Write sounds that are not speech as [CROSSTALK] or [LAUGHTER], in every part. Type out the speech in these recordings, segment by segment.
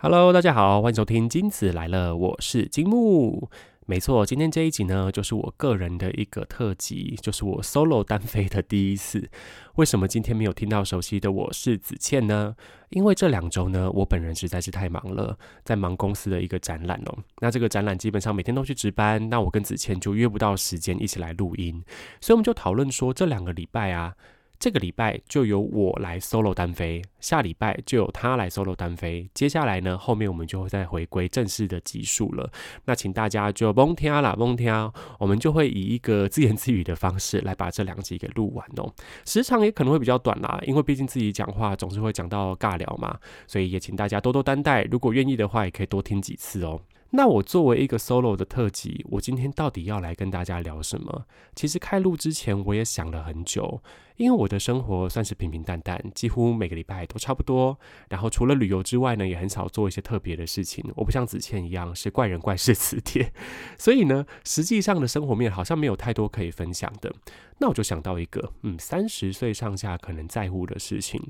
Hello，大家好，欢迎收听金子来了，我是金木。没错，今天这一集呢，就是我个人的一个特辑，就是我 solo 单飞的第一次。为什么今天没有听到熟悉的我是子倩呢？因为这两周呢，我本人实在是太忙了，在忙公司的一个展览哦。那这个展览基本上每天都去值班，那我跟子倩就约不到时间一起来录音，所以我们就讨论说，这两个礼拜啊。这个礼拜就由我来 solo 单飞，下礼拜就由他来 solo 单飞。接下来呢，后面我们就会再回归正式的集数了。那请大家就蒙听啦，蒙听，我们就会以一个自言自语的方式来把这两集给录完哦。时长也可能会比较短啦，因为毕竟自己讲话总是会讲到尬聊嘛，所以也请大家多多担待。如果愿意的话，也可以多听几次哦。那我作为一个 solo 的特辑，我今天到底要来跟大家聊什么？其实开录之前我也想了很久。因为我的生活算是平平淡淡，几乎每个礼拜都差不多。然后除了旅游之外呢，也很少做一些特别的事情。我不像子倩一样是怪人怪事磁铁，[LAUGHS] 所以呢，实际上的生活面好像没有太多可以分享的。那我就想到一个，嗯，三十岁上下可能在乎的事情。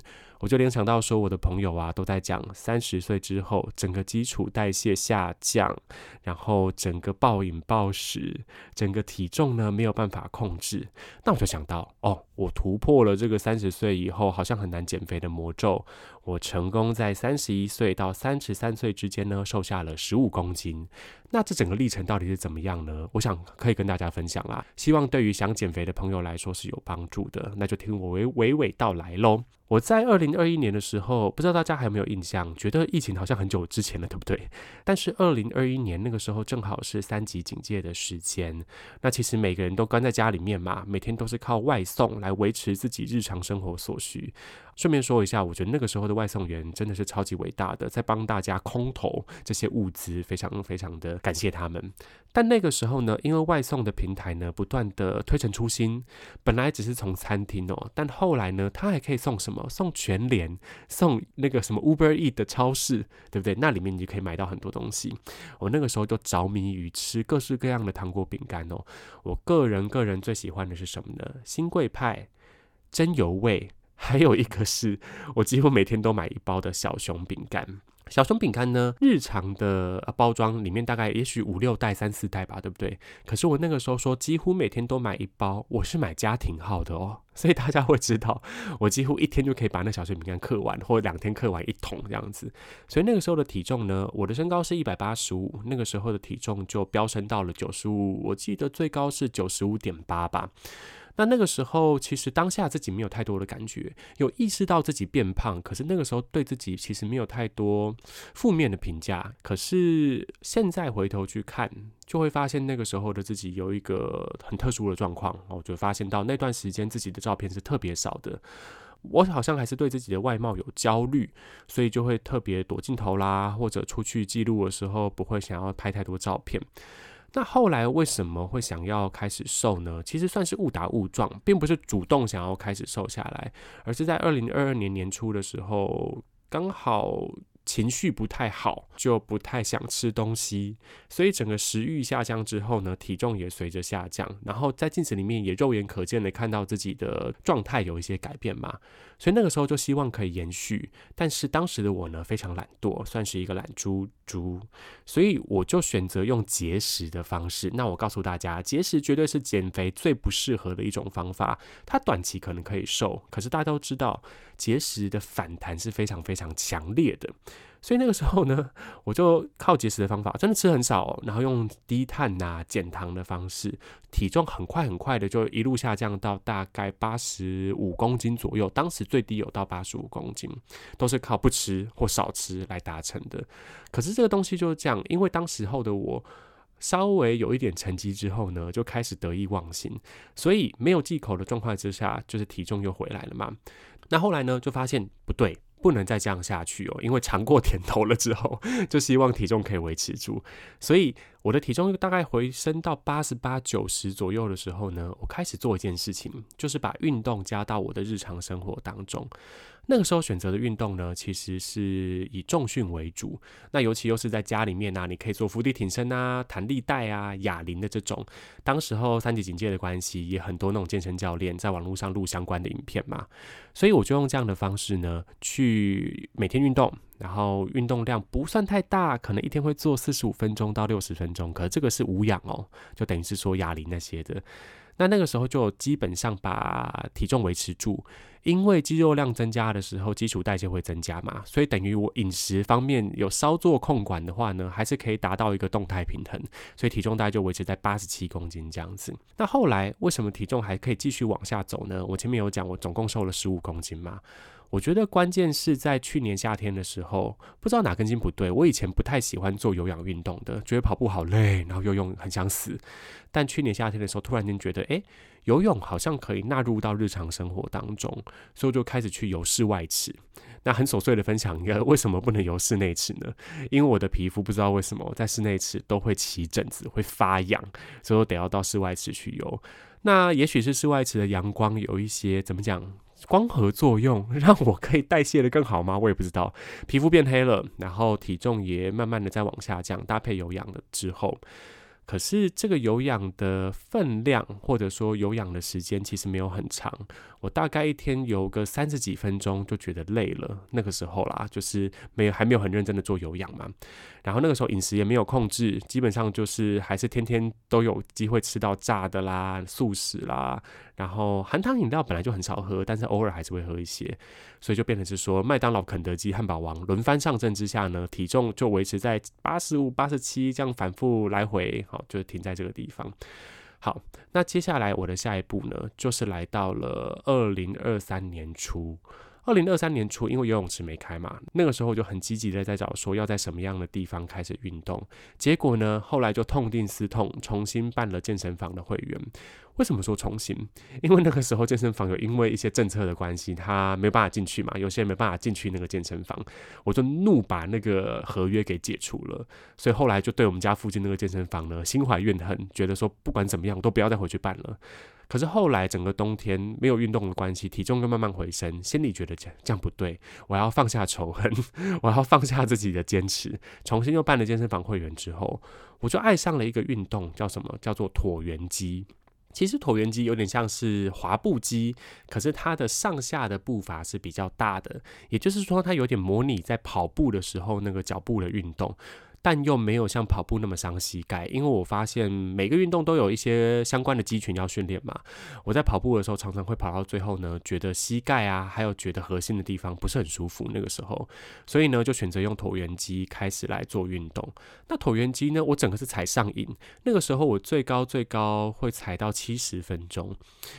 我就联想到说，我的朋友啊都在讲，三十岁之后整个基础代谢下降，然后整个暴饮暴食，整个体重呢没有办法控制。那我就想到，哦，我破了这个三十岁以后好像很难减肥的魔咒，我成功在三十一岁到三十三岁之间呢瘦下了十五公斤。那这整个历程到底是怎么样呢？我想可以跟大家分享啦，希望对于想减肥的朋友来说是有帮助的。那就听我娓娓娓道来喽。我在二零二一年的时候，不知道大家还有没有印象？觉得疫情好像很久之前了，对不对？但是二零二一年那个时候正好是三级警戒的时间。那其实每个人都关在家里面嘛，每天都是靠外送来维持自己日常生活所需。顺便说一下，我觉得那个时候的外送员真的是超级伟大的，在帮大家空投这些物资，非常非常的感谢他们。但那个时候呢，因为外送的平台呢不断的推陈出新，本来只是从餐厅哦，但后来呢，他还可以送什么？送全联，送那个什么 Uber E 的超市，对不对？那里面你就可以买到很多东西。我那个时候就着迷于吃各式各样的糖果饼干哦。我个人个人最喜欢的是什么呢？新贵派、真油味。还有一个是我几乎每天都买一包的小熊饼干。小熊饼干呢，日常的包装里面大概也许五六袋、三四袋吧，对不对？可是我那个时候说几乎每天都买一包，我是买家庭号的哦，[LAUGHS] 所以大家会知道我几乎一天就可以把那小熊饼干嗑完，或者两天嗑完一桶这样子。所以那个时候的体重呢，我的身高是一百八十五，那个时候的体重就飙升到了九十五，我记得最高是九十五点八吧。那那个时候，其实当下自己没有太多的感觉，有意识到自己变胖，可是那个时候对自己其实没有太多负面的评价。可是现在回头去看，就会发现那个时候的自己有一个很特殊的状况，我就发现到那段时间自己的照片是特别少的。我好像还是对自己的外貌有焦虑，所以就会特别躲镜头啦，或者出去记录的时候不会想要拍太多照片。那后来为什么会想要开始瘦呢？其实算是误打误撞，并不是主动想要开始瘦下来，而是在二零二二年年初的时候，刚好。情绪不太好，就不太想吃东西，所以整个食欲下降之后呢，体重也随着下降。然后在镜子里面也肉眼可见的看到自己的状态有一些改变嘛，所以那个时候就希望可以延续。但是当时的我呢，非常懒惰，算是一个懒猪猪，所以我就选择用节食的方式。那我告诉大家，节食绝对是减肥最不适合的一种方法。它短期可能可以瘦，可是大家都知道，节食的反弹是非常非常强烈的。所以那个时候呢，我就靠节食的方法，真的吃很少，然后用低碳呐、减糖的方式，体重很快很快的就一路下降到大概八十五公斤左右。当时最低有到八十五公斤，都是靠不吃或少吃来达成的。可是这个东西就是这样，因为当时候的我稍微有一点成绩之后呢，就开始得意忘形，所以没有忌口的状况之下，就是体重又回来了嘛。那后来呢，就发现不对。不能再这样下去哦，因为尝过甜头了之后，[LAUGHS] 就希望体重可以维持住。所以我的体重大概回升到八十八、九十左右的时候呢，我开始做一件事情，就是把运动加到我的日常生活当中。那个时候选择的运动呢，其实是以重训为主。那尤其又是在家里面啊，你可以做伏地挺身啊、弹力带啊、哑铃的这种。当时候三级警戒的关系，也很多那种健身教练在网络上录相关的影片嘛。所以我就用这样的方式呢，去每天运动，然后运动量不算太大，可能一天会做四十五分钟到六十分钟，可这个是无氧哦，就等于是说哑铃那些的。那那个时候就基本上把体重维持住，因为肌肉量增加的时候，基础代谢会增加嘛，所以等于我饮食方面有稍作控管的话呢，还是可以达到一个动态平衡，所以体重大概就维持在八十七公斤这样子。那后来为什么体重还可以继续往下走呢？我前面有讲，我总共瘦了十五公斤嘛。我觉得关键是在去年夏天的时候，不知道哪根筋不对。我以前不太喜欢做有氧运动的，觉得跑步好累，然后游泳很想死。但去年夏天的时候，突然间觉得，哎，游泳好像可以纳入到日常生活当中，所以我就开始去游室外池。那很琐碎的分享一个，为什么不能游室内池呢？因为我的皮肤不知道为什么在室内池都会起疹子，会发痒，所以我得要到室外池去游。那也许是室外池的阳光有一些怎么讲？光合作用 [LAUGHS] 让我可以代谢的更好吗？我也不知道。皮肤变黑了，然后体重也慢慢的在往下降，搭配有氧了之后。可是这个有氧的分量，或者说有氧的时间，其实没有很长。我大概一天游个三十几分钟就觉得累了。那个时候啦，就是没有还没有很认真的做有氧嘛。然后那个时候饮食也没有控制，基本上就是还是天天都有机会吃到炸的啦、素食啦。然后含糖饮料本来就很少喝，但是偶尔还是会喝一些。所以就变成是说，麦当劳、肯德基、汉堡王轮番上阵之下呢，体重就维持在八十五、八十七这样反复来回，好，就停在这个地方。好，那接下来我的下一步呢，就是来到了二零二三年初。二零二三年初，因为游泳池没开嘛，那个时候就很积极的在找说要在什么样的地方开始运动。结果呢，后来就痛定思痛，重新办了健身房的会员。为什么说重新？因为那个时候健身房有因为一些政策的关系，他没办法进去嘛，有些人没办法进去那个健身房，我就怒把那个合约给解除了。所以后来就对我们家附近那个健身房呢，心怀怨恨，觉得说不管怎么样都不要再回去办了。可是后来整个冬天没有运动的关系，体重又慢慢回升，心里觉得这这样不对，我要放下仇恨，[LAUGHS] 我要放下自己的坚持，重新又办了健身房会员之后，我就爱上了一个运动，叫什么？叫做椭圆机。其实椭圆机有点像是滑步机，可是它的上下的步伐是比较大的，也就是说它有点模拟在跑步的时候那个脚步的运动。但又没有像跑步那么伤膝盖，因为我发现每个运动都有一些相关的肌群要训练嘛。我在跑步的时候，常常会跑到最后呢，觉得膝盖啊，还有觉得核心的地方不是很舒服。那个时候，所以呢，就选择用椭圆机开始来做运动。那椭圆机呢，我整个是踩上瘾。那个时候我最高最高会踩到七十分钟，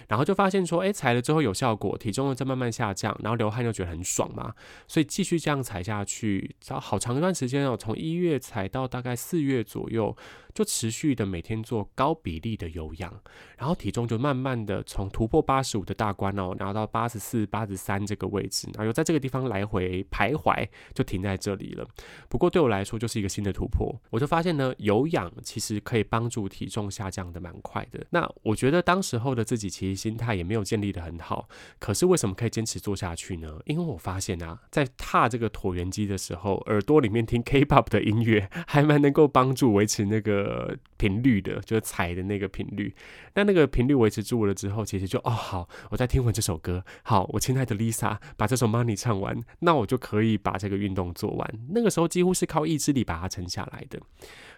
然后就发现说，哎，踩了之后有效果，体重又在慢慢下降，然后流汗又觉得很爽嘛，所以继续这样踩下去，好长一段时间哦，从一月。踩到大概四月左右。就持续的每天做高比例的有氧，然后体重就慢慢的从突破八十五的大关哦，然后到八十四、八十三这个位置，然后又在这个地方来回徘徊，就停在这里了。不过对我来说就是一个新的突破，我就发现呢，有氧其实可以帮助体重下降的蛮快的。那我觉得当时候的自己其实心态也没有建立的很好，可是为什么可以坚持做下去呢？因为我发现啊，在踏这个椭圆机的时候，耳朵里面听 K-pop 的音乐，还蛮能够帮助维持那个。呃，频率的，就是踩的那个频率。那那个频率维持住了之后，其实就哦好，我在听完这首歌，好，我亲爱的 Lisa 把这首 Money 唱完，那我就可以把这个运动做完。那个时候几乎是靠意志力把它撑下来的。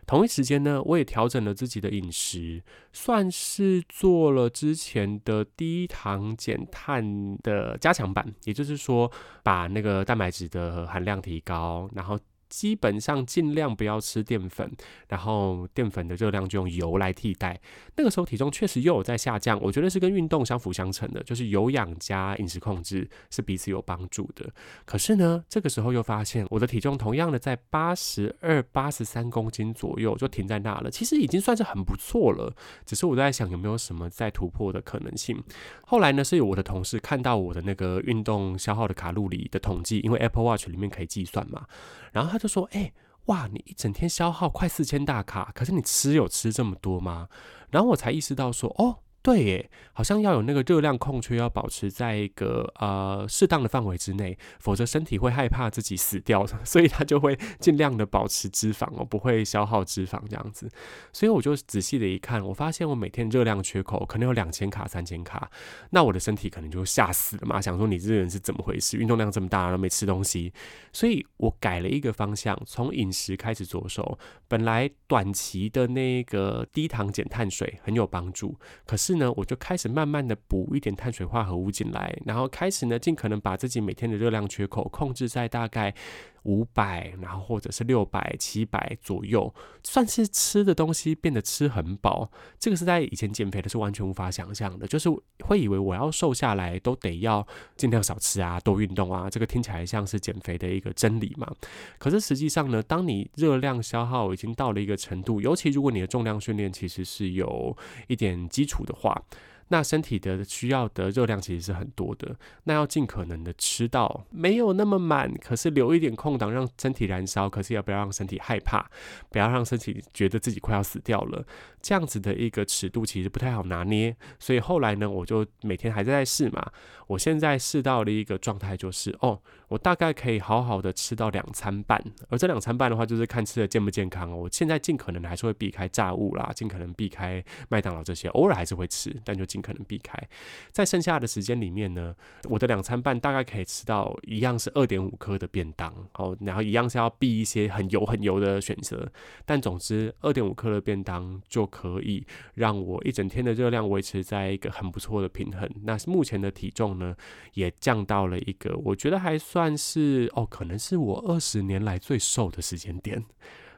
同一时间呢，我也调整了自己的饮食，算是做了之前的低糖减碳的加强版，也就是说，把那个蛋白质的含量提高，然后。基本上尽量不要吃淀粉，然后淀粉的热量就用油来替代。那个时候体重确实又有在下降，我觉得是跟运动相辅相成的，就是有氧加饮食控制是彼此有帮助的。可是呢，这个时候又发现我的体重同样的在八十二、八十三公斤左右就停在那了，其实已经算是很不错了。只是我在想有没有什么再突破的可能性。后来呢，是有我的同事看到我的那个运动消耗的卡路里的统计，因为 Apple Watch 里面可以计算嘛，然后他。就说：“哎，哇，你一整天消耗快四千大卡，可是你吃有吃这么多吗？”然后我才意识到说：“哦，对耶，好像要有那个热量空缺，要保持在一个呃适当的范围之内，否则身体会害怕自己死掉，[LAUGHS] 所以他就会尽量的保持脂肪哦，不会消耗脂肪这样子。所以我就仔细的一看，我发现我每天热量缺口可能有两千卡、三千卡，那我的身体可能就吓死了嘛，想说你这个人是怎么回事？运动量这么大，都没吃东西，所以我改了一个方向，从饮食开始着手。本来短期的那个低糖减碳水很有帮助，可是是呢，我就开始慢慢的补一点碳水化合物进来，然后开始呢，尽可能把自己每天的热量缺口控制在大概。五百，然后或者是六百、七百左右，算是吃的东西变得吃很饱。这个是在以前减肥的是完全无法想象的，就是会以为我要瘦下来都得要尽量少吃啊，多运动啊。这个听起来像是减肥的一个真理嘛？可是实际上呢，当你热量消耗已经到了一个程度，尤其如果你的重量训练其实是有一点基础的话。那身体的需要的热量其实是很多的，那要尽可能的吃到没有那么满，可是留一点空档让身体燃烧，可是也不要让身体害怕，不要让身体觉得自己快要死掉了，这样子的一个尺度其实不太好拿捏。所以后来呢，我就每天还在试嘛。我现在试到了一个状态，就是哦，我大概可以好好的吃到两餐半，而这两餐半的话，就是看吃的健不健康哦。我现在尽可能还是会避开炸物啦，尽可能避开麦当劳这些，偶尔还是会吃，但就尽。可能避开，在剩下的时间里面呢，我的两餐半大概可以吃到一样是二点五克的便当，哦，然后一样是要避一些很油很油的选择，但总之二点五克的便当就可以让我一整天的热量维持在一个很不错的平衡。那目前的体重呢，也降到了一个我觉得还算是哦，可能是我二十年来最瘦的时间点。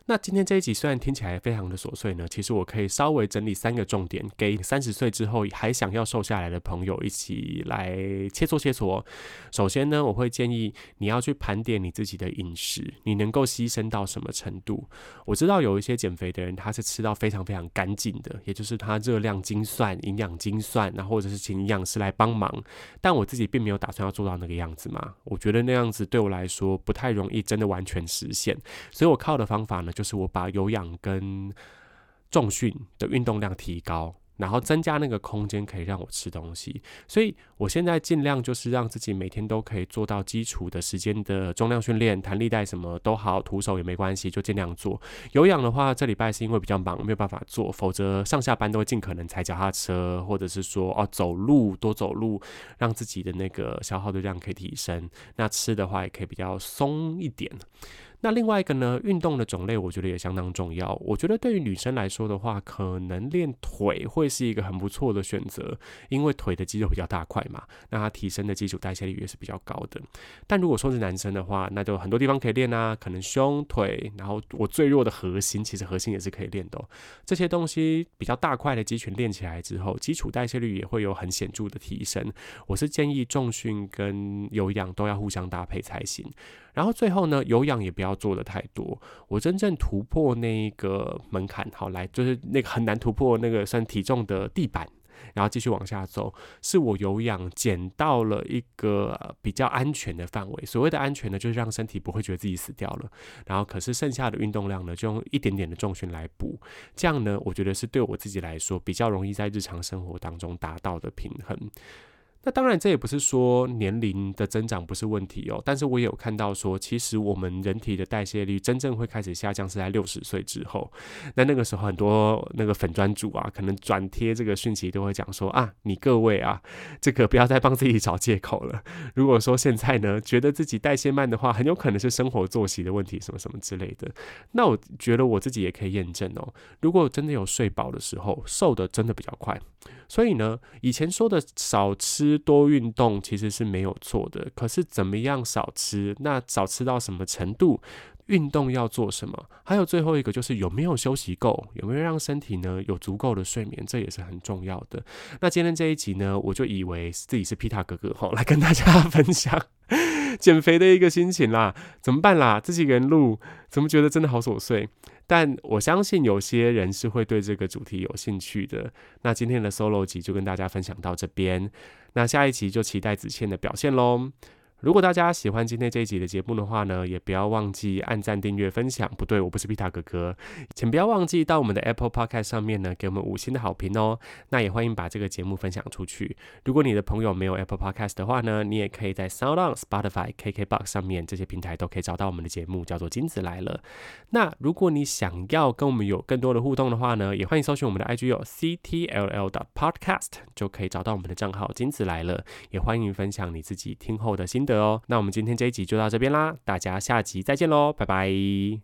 那今天这一集虽然听起来非常的琐碎呢，其实我可以稍微整理三个重点，给三十岁之后还想要瘦下来的朋友一起来切磋切磋。首先呢，我会建议你要去盘点你自己的饮食，你能够牺牲到什么程度？我知道有一些减肥的人，他是吃到非常非常干净的，也就是他热量精算、营养精算，然后或者是请营养师来帮忙。但我自己并没有打算要做到那个样子嘛，我觉得那样子对我来说不太容易，真的完全实现。所以我靠的方法呢？就是我把有氧跟重训的运动量提高，然后增加那个空间可以让我吃东西，所以我现在尽量就是让自己每天都可以做到基础的时间的重量训练，弹力带什么都好，徒手也没关系，就尽量做。有氧的话，这礼拜是因为比较忙没有办法做，否则上下班都会尽可能踩脚踏车，或者是说哦走路多走路，让自己的那个消耗的量可以提升。那吃的话也可以比较松一点。那另外一个呢，运动的种类我觉得也相当重要。我觉得对于女生来说的话，可能练腿会是一个很不错的选择，因为腿的肌肉比较大块嘛，那它提升的基础代谢率也是比较高的。但如果说是男生的话，那就很多地方可以练啊，可能胸腿，然后我最弱的核心，其实核心也是可以练的。这些东西比较大块的肌群练起来之后，基础代谢率也会有很显著的提升。我是建议重训跟有氧都要互相搭配才行。然后最后呢，有氧也不要做的太多。我真正突破那个门槛，好来就是那个很难突破那个算体重的地板，然后继续往下走，是我有氧减到了一个比较安全的范围。所谓的安全呢，就是让身体不会觉得自己死掉了。然后可是剩下的运动量呢，就用一点点的重训来补。这样呢，我觉得是对我自己来说比较容易在日常生活当中达到的平衡。那当然，这也不是说年龄的增长不是问题哦。但是我也有看到说，其实我们人体的代谢率真正会开始下降是在六十岁之后。那那个时候，很多那个粉砖主啊，可能转贴这个讯息都会讲说啊，你各位啊，这个不要再帮自己找借口了。如果说现在呢，觉得自己代谢慢的话，很有可能是生活作息的问题，什么什么之类的。那我觉得我自己也可以验证哦。如果真的有睡饱的时候，瘦的真的比较快。所以呢，以前说的少吃多运动其实是没有错的。可是怎么样少吃？那少吃到什么程度？运动要做什么？还有最后一个就是有没有休息够？有没有让身体呢有足够的睡眠？这也是很重要的。那今天这一集呢，我就以为自己是皮塔哥哥 [LAUGHS] 哈，来跟大家分享 [LAUGHS] 减肥的一个心情啦。怎么办啦？自己人录，怎么觉得真的好琐碎？但我相信有些人是会对这个主题有兴趣的。那今天的 solo 集就跟大家分享到这边，那下一集就期待子倩的表现喽。如果大家喜欢今天这一集的节目的话呢，也不要忘记按赞、订阅、分享。不对，我不是皮塔哥哥，请不要忘记到我们的 Apple Podcast 上面呢，给我们五星的好评哦。那也欢迎把这个节目分享出去。如果你的朋友没有 Apple Podcast 的话呢，你也可以在 Sound On、Spotify、KKBox 上面这些平台都可以找到我们的节目，叫做《金子来了》。那如果你想要跟我们有更多的互动的话呢，也欢迎搜寻我们的 IG 有 CTLL 的 Podcast，就可以找到我们的账号《金子来了》。也欢迎分享你自己听后的心得得哦。那我们今天这一集就到这边啦，大家下集再见喽，拜拜。